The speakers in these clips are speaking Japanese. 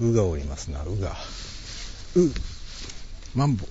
うがおりますな、うが。う、マンボ。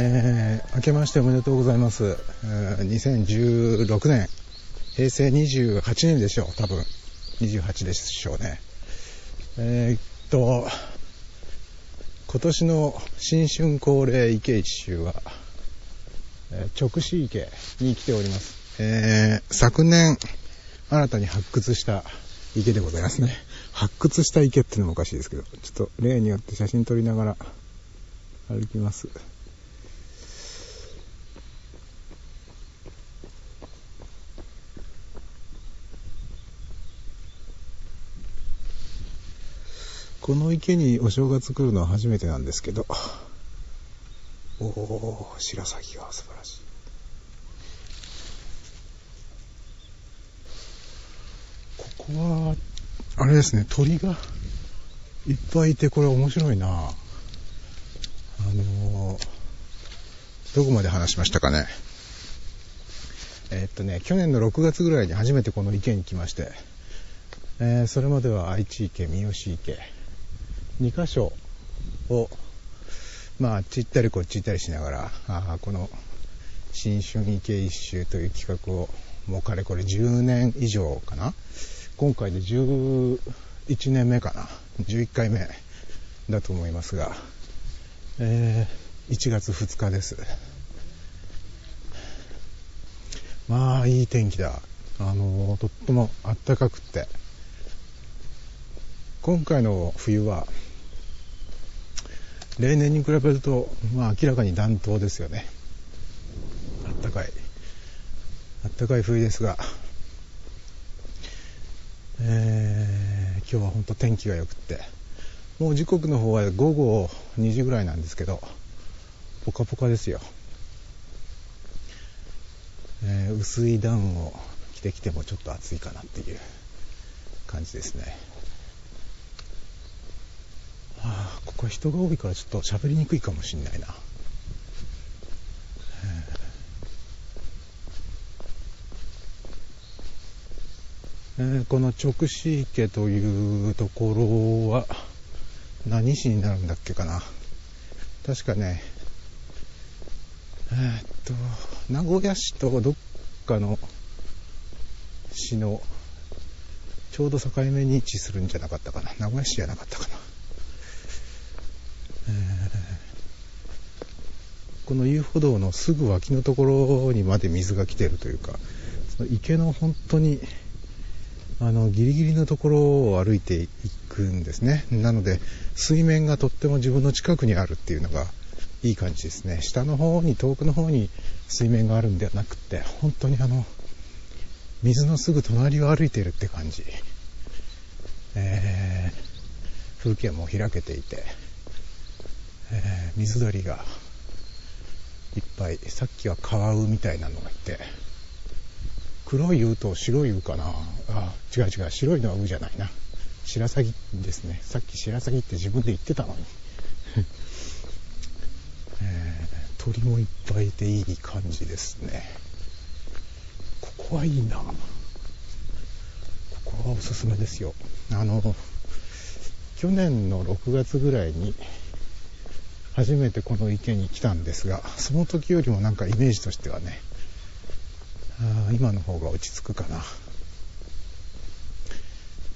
えー、明けましておめでとうございます。えー、2016年、平成28年でしょう、多分。28でしょうね。えー、っと、今年の新春恒例池一周は、えー、直視池に来ております。えー、昨年、新たに発掘した池でございますね。発掘した池っていうのもおかしいですけど、ちょっと例によって写真撮りながら歩きます。この池にお正月来るのは初めてなんですけど、おお、白鷺が素晴らしい。ここは、あれですね、鳥がいっぱいいて、これ面白いなあのどこまで話しましたかね。えー、っとね、去年の6月ぐらいに初めてこの池に来まして、えー、それまでは愛知池、三好池、2箇所を、まあ、あっち行ったりこっち行ったりしながら、あこの新春池一周という企画を、もうかれこれ10年以上かな？今回で11年目かな？11回目だと思いますが、えー、1月2日です。まあ、いい天気だ。あのとっても暖かくって、今回の冬は、例年に比べると、まあ、明らかに暖冬ですよね。あったかい。あったかい冬ですが、えー、今日は本当天気が良くって、もう時刻の方は午後2時ぐらいなんですけど、ポカポカですよ。えー、薄いダウンを着てきてもちょっと暑いかなっていう感じですね。ああ、ここは人が多いからちょっと喋りにくいかもしんないな。えー、この直視池というところは何市になるんだっけかな。確かね、えー、っと、名古屋市とどっかの市のちょうど境目に位置するんじゃなかったかな。名古屋市じゃなかったかな。この遊歩道のすぐ脇のところにまで水が来てるというか、その池の本当に、あの、ギリギリのところを歩いていくんですね。なので、水面がとっても自分の近くにあるっていうのがいい感じですね。下の方に、遠くの方に水面があるんではなくて、本当にあの、水のすぐ隣を歩いているって感じ。えー、風景も開けていて、えー、水鳥がいっぱい、さっきはカワウみたいなのがいて、黒いウと白いウかなあ、違う違う、白いのはウじゃないな。白鷺ですね。さっき白鷺って自分で言ってたのに。えー、鳥もいっぱいいていい感じですね。ここはいいな。ここはおすすめですよ。あの、去年の6月ぐらいに、初めてこの池に来たんですが、その時よりもなんかイメージとしてはね、あ今の方が落ち着くかな。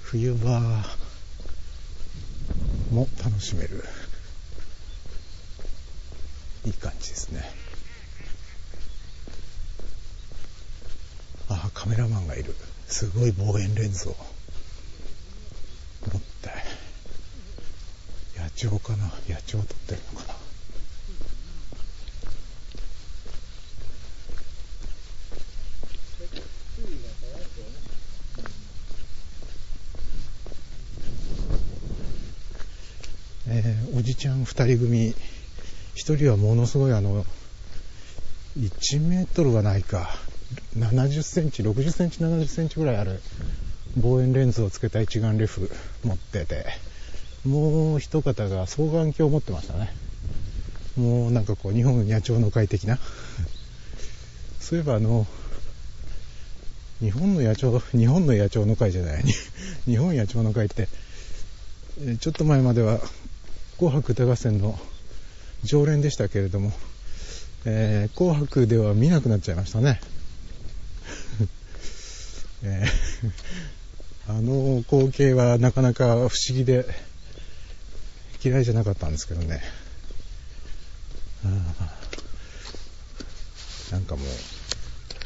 冬場も楽しめる。いい感じですね。あカメラマンがいる。すごい望遠レンズを持って野鳥かな？野鳥を撮ってるのかな？えー、おじちゃん2人組1人はものすごいあの1メートルはないか。70センチ60センチ70センチぐらいある望遠レンズをつけた一眼レフ持ってて。もう一方が双眼鏡を持ってましたね。もうなんかこう日本野鳥の会的な。そういえばあの日本の野鳥日本の野鳥の会じゃない。日本野鳥の会ってちょっと前までは紅白歌合戦の常連でしたけれども、えー、紅白では見なくなっちゃいましたね。えー、あの光景はなかなか不思議で嫌いじゃなかったんですけどね。なんかもう、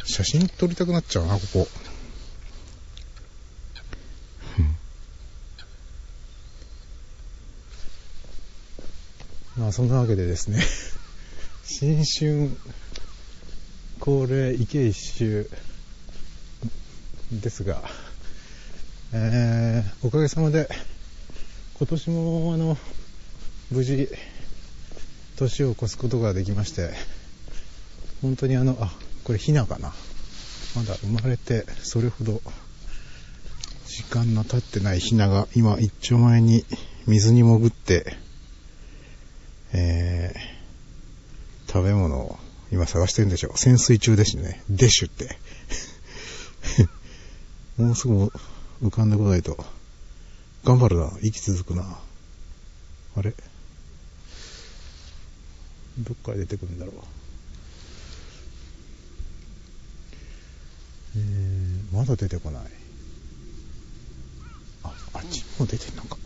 写真撮りたくなっちゃうな、ここ。まあそんなわけでですね新春恒例池一周ですが、えー、おかげさまで今年もあの無事年を越すことができまして本当にあのあこれヒナかなまだ生まれてそれほど時間の経ってないヒナが今一丁前に水に潜ってえー、食べ物を今探してるんでしょう。潜水中ですね。デッシュって。もうすぐ浮かんでこないと。頑張るな。息続くな。あれ？どっから出てくるんだろう。えー、まだ出てこない。あ、あっちも出てんのか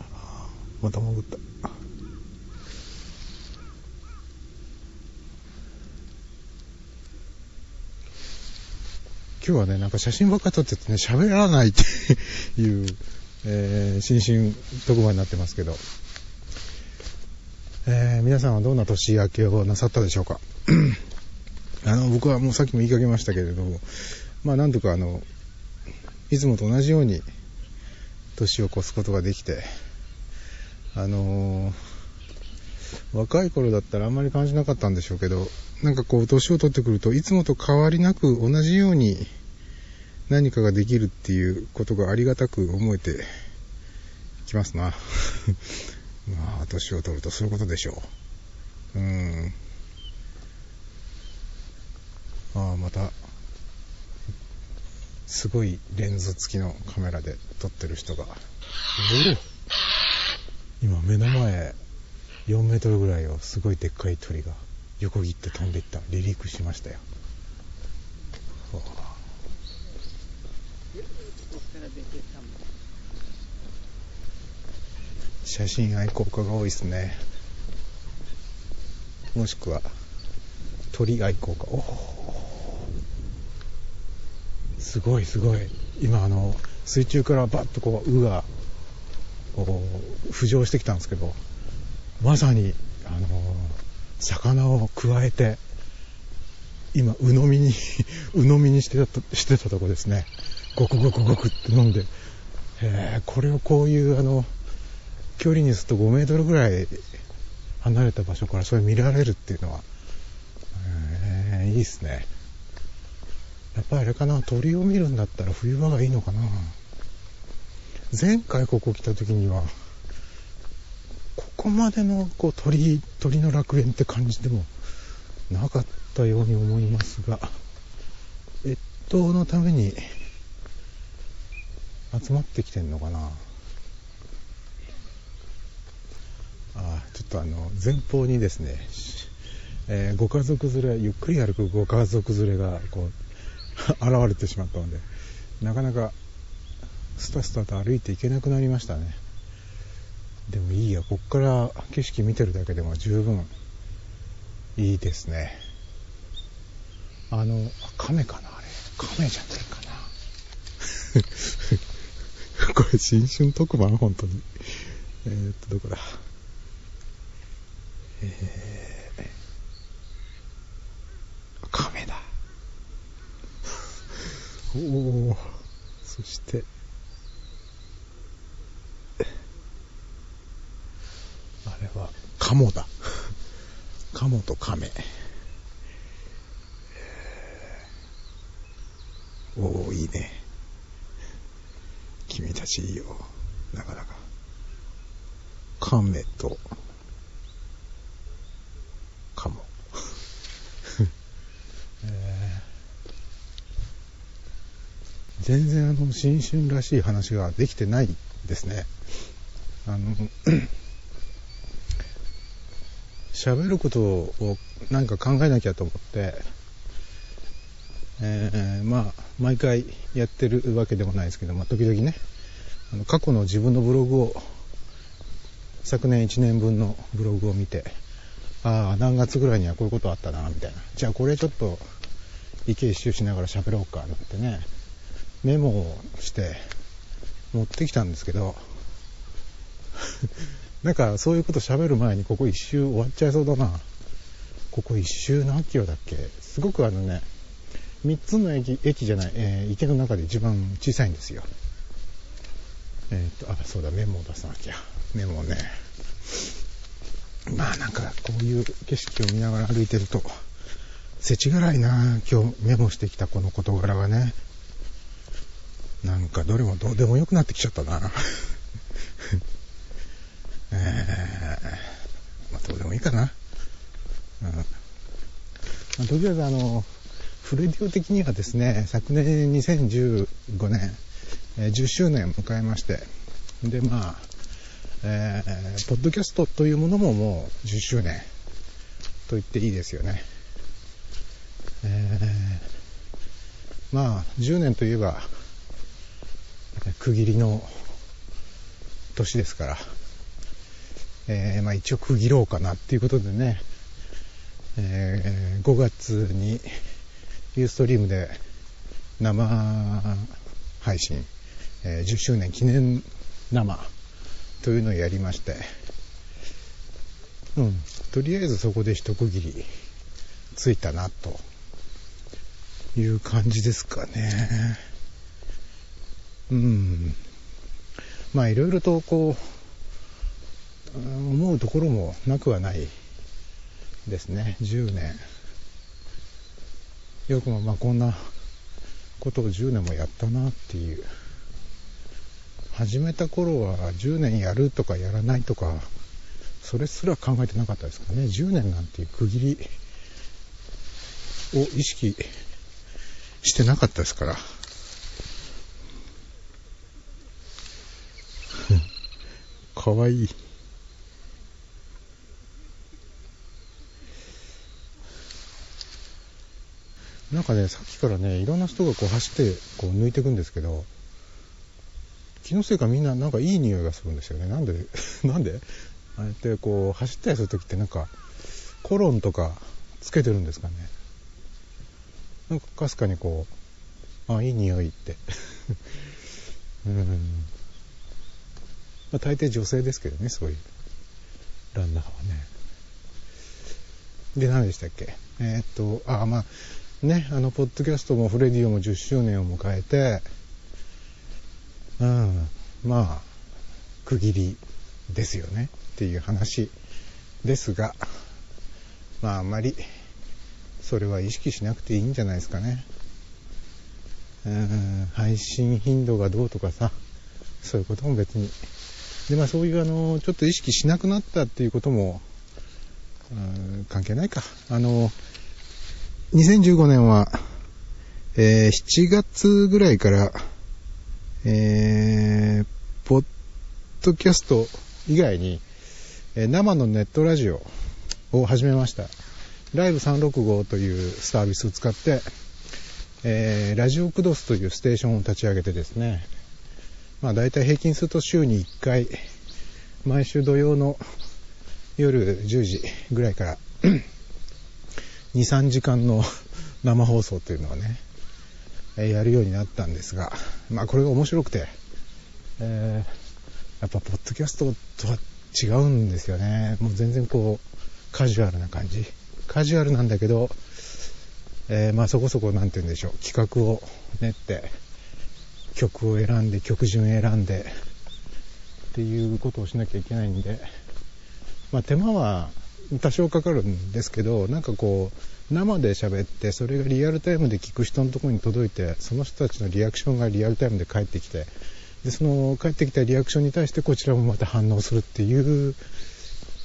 あ。また潜った今日はねなんか写真ばっか撮っててね喋らないっていう、えー、新春特番になってますけど、えー、皆さんはどんな年明けをなさったでしょうか？あの僕はもうさっきも言いかけましたけれどもまあなんとかあのいつもと同じように年を越すことができてあのー、若い頃だったらあんまり感じなかったんでしょうけど、なんかこう、年を取ってくると、いつもと変わりなく同じように何かができるっていうことがありがたく思えてきますな。まあ、年を取るとそういうことでしょう。うん。ああ、また、すごいレンズ付きのカメラで撮ってる人が。今目の前4メートルぐらいをすごいでっかい鳥が横切って飛んでいった離陸しましたよ写真愛好家が多いですね。もしくは鳥愛好家。おすごいすごい。今あの水中からバッとこう「う」が浮上してきたんですけどまさにあの魚をくわえて今鵜呑みに 鵜呑みにしてたしてたとこですね。ゴクゴクゴクって飲んで、えこれをこういうあの距離にすると5メートルぐらい離れた場所からそれ見られるっていうのは、えー、いいっすねやっぱりあれかな鳥を見るんだったら冬場がいいのかな前回ここ来た時には、ここまでのこう鳥、鳥の楽園って感じでもなかったように思いますが、越冬のために集まってきてんのかな。あちょっとあの、前方にですね、えー、ご家族連れ、ゆっくり歩くご家族連れがこう、現れてしまったので、なかなかスタスタと歩いていけなくなりましたね。でもいいや、こっから景色見てるだけでも十分いいですね。あの、亀かなあれ。亀じゃねえかな。これ新春特番？本当に。えー、っと、どこだ？えー、亀だ。おおそして、あれは、カモだ。カモと亀。おおいいね。君たちいいよ。なかなか。亀と、カモ。えー、全然あの、新春らしい話ができてないですね。あの、喋ることを何か考えなきゃと思って、えー、まあ、毎回やってるわけでもないですけど、まあ、時々ね、あの過去の自分のブログを、昨年1年分のブログを見て、ああ、何月ぐらいにはこういうことあったな、みたいな。じゃあこれちょっと、池一周しながら喋ろうか、なんてね、メモをして持ってきたんですけど、なんかそういうこと喋る前にここ一周終わっちゃいそうだな。ここ一周何キロだっけ？すごくあのね、3つの駅、駅じゃない、えー、池の中で一番小さいんですよ。えっ、と、あ、そうだ、メモを出さなきゃ。メモね。まあなんかこういう景色を見ながら歩いてると、世知辛いな今日メモしてきたこの事柄がね。なんかどれもどうでもよくなってきちゃったな。えー、まあ、どうでもいいかな。うん。まあ、とりあえずあの、フレディオ的にはですね、昨年2015年、えー、10周年を迎えまして、で、まあ、えー、ポッドキャストというものももう10周年と言っていいですよね。えー、まあ、10年といえば、区切りの年ですから、えー、まあ一応区切ろうかなっていうことでね、えー、5月にユーストリームで生配信、えー、10周年記念生というのをやりまして、うん、とりあえずそこで一区切りついたなという感じですかね。うん。まあいろいろとこう、思うところもなくはないですね。10年。よくもまあこんなことを10年もやったなっていう。始めた頃は10年やるとかやらないとか、それすら考えてなかったですかね。10年なんていう区切りを意識してなかったですから。かわいい。なんかね、さっきからね、いろんな人がこう走ってこう抜いていくんですけど、気のせいかみんななんかいい匂いがするんですよね。なんで、なんで？ああやってこう走ったりするときってなんかコロンとかつけてるんですかね。なんかかすかにこう、あ、いい匂いって。うん。まあ大抵女性ですけどね、そういうランナーはね。で、何でしたっけ？えー、っと、あ、まあ、ね、あの、ポッドキャストもフレディオも10周年を迎えて、うん、まあ、区切りですよねっていう話ですが、まああんまりそれは意識しなくていいんじゃないですかね。うん、配信頻度がどうとかさ、そういうことも別に。で、まあそういうあの、ちょっと意識しなくなったっていうことも、関係ないか。あの、2015年は、えー、7月ぐらいから、えー、ポッドキャスト以外に、えー、生のネットラジオを始めました。ライブ365というサービスを使って、えー、ラジオクドスというステーションを立ち上げてですね、まあ大体平均すると週に1回、毎週土曜の夜10時ぐらいから2、3時間の 生放送というのをね、やるようになったんですが、まあこれが面白くて、えー、やっぱポッドキャストとは違うんですよね。もう全然こう、カジュアルな感じ。カジュアルなんだけど、えー、まあそこそこなんて言うんでしょう、企画を練って、曲を選んで、曲順選んで、っていうことをしなきゃいけないんで、まあ手間は多少かかるんですけど、なんかこう、生で喋って、それがリアルタイムで聞く人のところに届いて、その人たちのリアクションがリアルタイムで返ってきて、で、その返ってきたリアクションに対してこちらもまた反応するっていう、う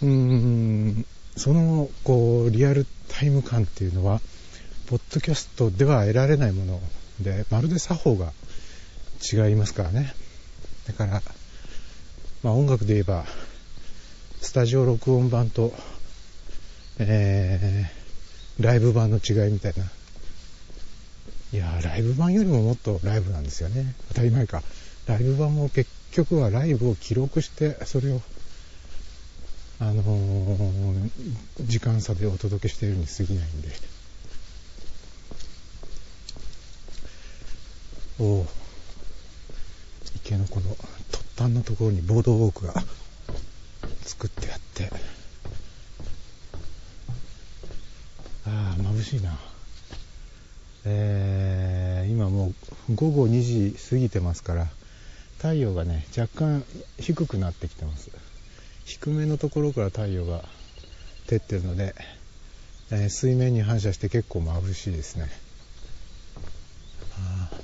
ーん、その、こう、リアルタイム感っていうのは、ポッドキャストでは得られないもので、まるで作法が違いますからね。だから、まあ音楽で言えば、スタジオ録音版と、えー、ライブ版の違いみたいな。いやライブ版よりももっとライブなんですよね。当たり前か。ライブ版も結局はライブを記録して、それをあのー、時間差でお届けしているに過ぎないんで。おお。池のこの突端のところにボードウォークが作ってあって。ああ、眩しいな。えー、今もう午後2時過ぎてますから、太陽がね、若干低くなってきてます。低めのところから太陽が照ってるので、えー、水面に反射して結構眩しいですねああ。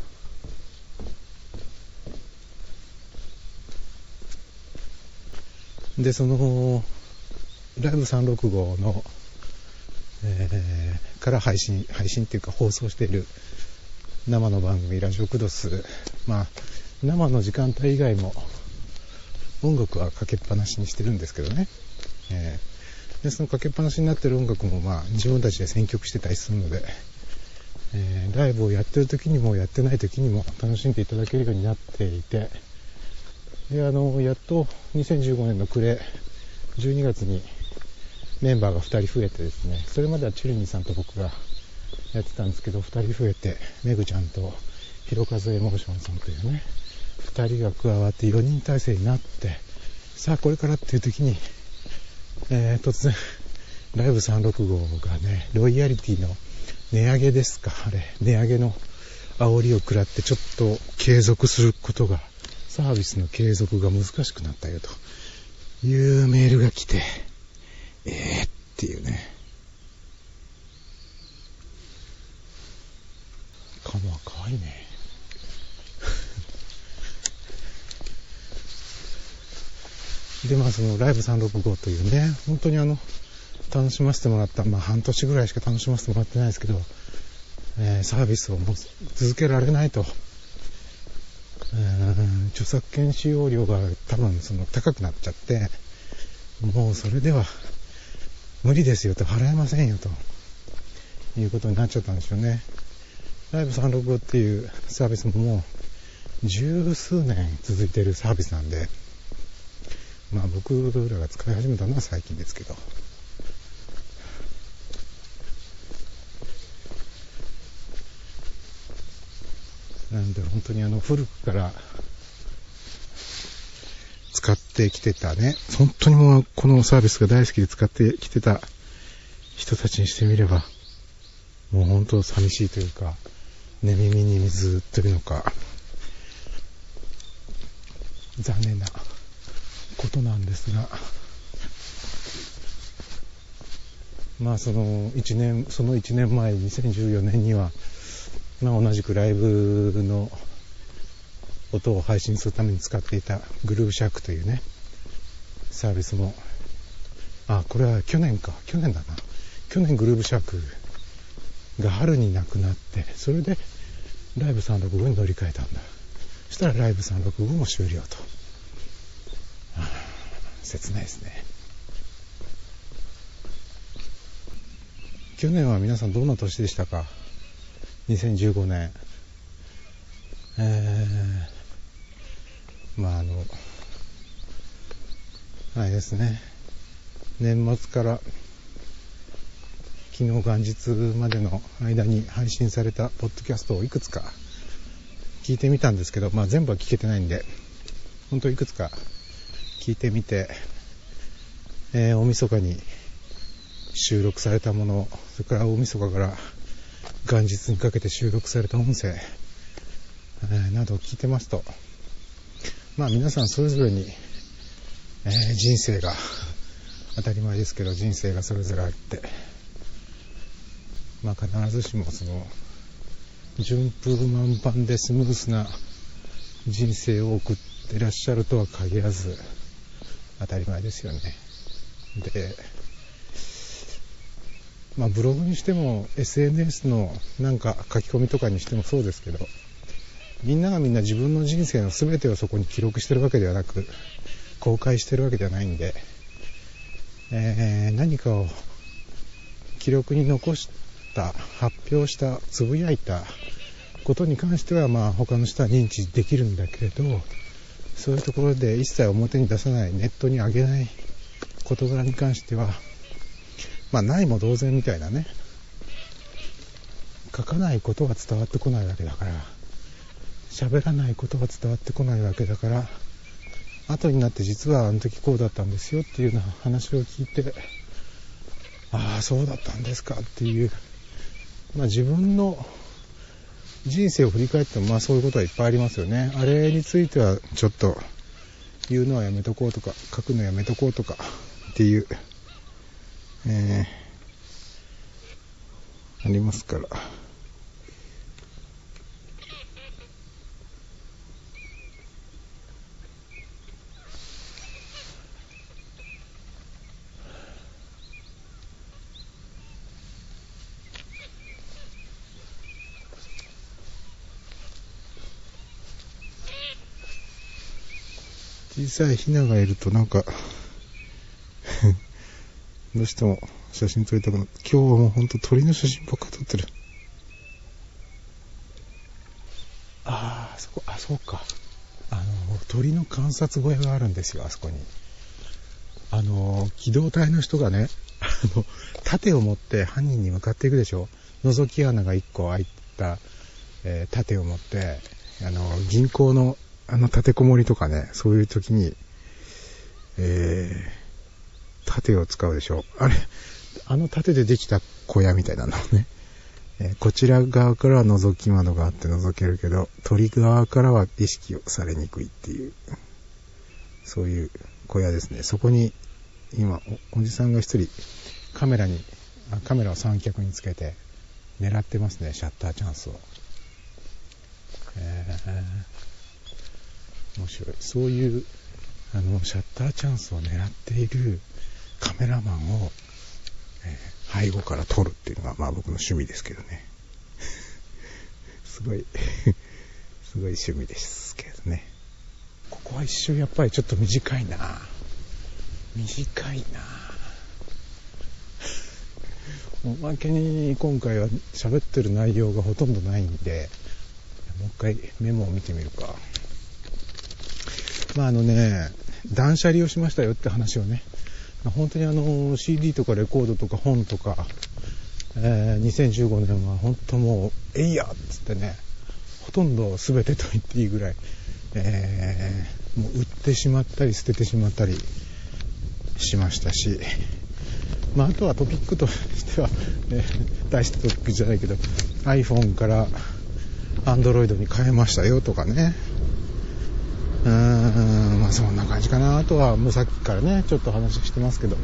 で、その、ライブ365の、えー、から配信、配信っていうか放送している生の番組、ラジオクドス、まあ、生の時間帯以外も音楽はかけっぱなしにしてるんですけどね。えー、でそのかけっぱなしになってる音楽も、まあ、自分たちで選曲してたりするので、えー、ライブをやってる時にもやってない時にも楽しんでいただけるようになっていて、で、あの、やっと2015年の暮れ、12月にメンバーが2人増えてですね、それまではチュルニーさんと僕がやってたんですけど、2人増えて、メグちゃんとひろかずエモーションさんというね、2人が加わって4人体制になって、さあこれからっていう時に、えー、突然、ライブ365がね、ロイヤリティの値上げですか、あれ、値上げの煽りを食らってちょっと継続することが、サービスの継続が難しくなったよというメールが来て、えーっていうね。カモは可愛いね。で、まあそのライブ365というね、本当にあの、楽しませてもらった、まあ半年ぐらいしか楽しませてもらってないですけど、えー、サービスをもう続けられないと。著作権使用料が多分その高くなっちゃって、もうそれでは無理ですよと払えませんよということになっちゃったんですよね。ライブ365っていうサービスももう十数年続いてるサービスなんで、まあ僕らが使い始めたのは最近ですけど。なんで本当にあの古くから使ってきてたね、本当にもうこのサービスが大好きで使ってきてた人たちにしてみれば、もう本当寂しいというか、寝耳に水というのか、残念なことなんですが、まあその1年、その1年前、2014年には、まあ同じくライブの音を配信するために使っていたグルーブシャークというね、サービスも、あ、これは去年か、去年だな。去年グルーブシャークが春になくなって、それでライブ365に乗り換えたんだ。そしたらライブ365も終了と。あ切ないですね。去年は皆さんどんな年でしたか？?2015 年。えー、まああの、あれですね、年末から昨日元日までの間に配信されたポッドキャストをいくつか聞いてみたんですけど、まあ全部は聞けてないんで、本当いくつか聞いてみて、えー、大晦日に収録されたもの、それから大晦日から元日にかけて収録された音声、えー、などを聞いてますと、まあ皆さんそれぞれに、えー、人生が、当たり前ですけど人生がそれぞれあって、まあ必ずしもその、順風満帆でスムースな人生を送ってらっしゃるとは限らず、当たり前ですよね。で、まあブログにしても SNS のなんか書き込みとかにしてもそうですけど、みんながみんな自分の人生の全てをそこに記録してるわけではなく、公開してるわけではないんで、えー、何かを記録に残した発表したつぶやいたことに関してはまあ他の人は認知できるんだけれどそういうところで一切表に出さないネットに上げない事柄に関してはまあないも同然みたいなね。書かないことは伝わってこないわけだから。喋らないことは伝わってこないわけだから。後になって実はあの時こうだったんですよっていうような話を聞いてああそうだったんですかっていう。まあ、自分の人生を振り返っても、まあそういうことはいっぱいありますよね。あれについてはちょっと言うのはやめとこうとか、書くのやめとこうとかっていう、えー、ありますから。小さいヒナがいるとなんかどうしても写真撮りたくなって、今日はもうほんと鳥の写真ばっか撮ってる。ああ、そこ、あ、そうか。あの、鳥の観察小屋があるんですよ、あそこに。あの、機動隊の人がね、あの、盾を持って犯人に向かっていくでしょ覗き穴が1個開いた、えー、盾を持って、あの、銀行のあの立てこもりとかね、そういう時に、えー、盾を使うでしょ。あれ、あの盾でできた小屋みたいなのね。え、こちら側からは覗き窓があって覗けるけど、鳥側からは意識をされにくいっていう、そういう小屋ですね。そこに、今お、おじさんが一人、カメラに、カメラを三脚につけて、狙ってますね、シャッターチャンスを。えー面白い。そういう、あの、シャッターチャンスを狙っているカメラマンを、え、背後から撮るっていうのが、まあ僕の趣味ですけどね。すごい すごい趣味ですけどね。ここは一瞬やっぱりちょっと短いな短いな おまけに今回は喋ってる内容がほとんどないんで、もう一回メモを見てみるか。まああのね、断捨離をしましたよって話をね、本当にあの CD とかレコードとか本とか、えー、2015年は本当もう、えいやっつってね、ほとんど全てと言っていいぐらい、えー、もう売ってしまったり捨ててしまったりしましたし、まあ、あとはトピックとしては、ね、大したトピックじゃないけど、iPhone から Android に変えましたよとかね、うーん、まあそんな感じかな。あとはもうさっきからね、ちょっと話してますけど、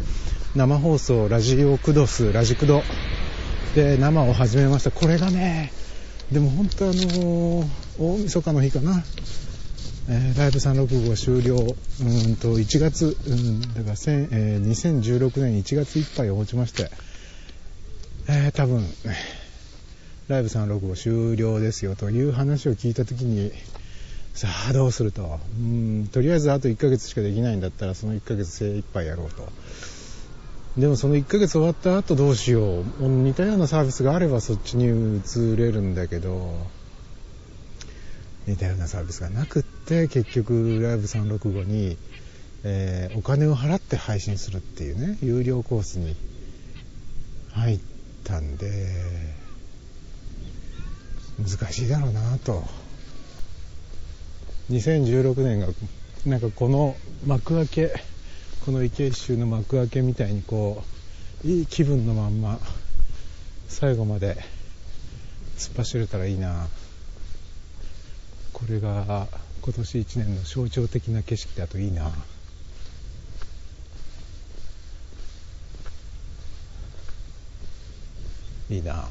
生放送、ラジオクドス、ラジクドで生を始めました。これがね、でも本当あのー、大晦日の日かな。えー、ライブ365終了、うんと、1月、うん、だから、えー、2016年1月いっぱいをもちまして、えー、多分、ライブ365終了ですよという話を聞いたときに、さあどうすると？うんとりあえずあと1ヶ月しかできないんだったらその1ヶ月精一杯やろうと。でもその1ヶ月終わった後どうしよう。似たようなサービスがあればそっちに移れるんだけど。似たようなサービスがなくって結局ライブ365に、えー、お金を払って配信するっていうね有料コースに入ったんで難しいだろうなと。2016年がなんかこの幕開けこの池一周の幕開けみたいにこういい気分のまんま最後まで突っ走れたらいいな。これが今年1年の象徴的な景色だといいな。いいな。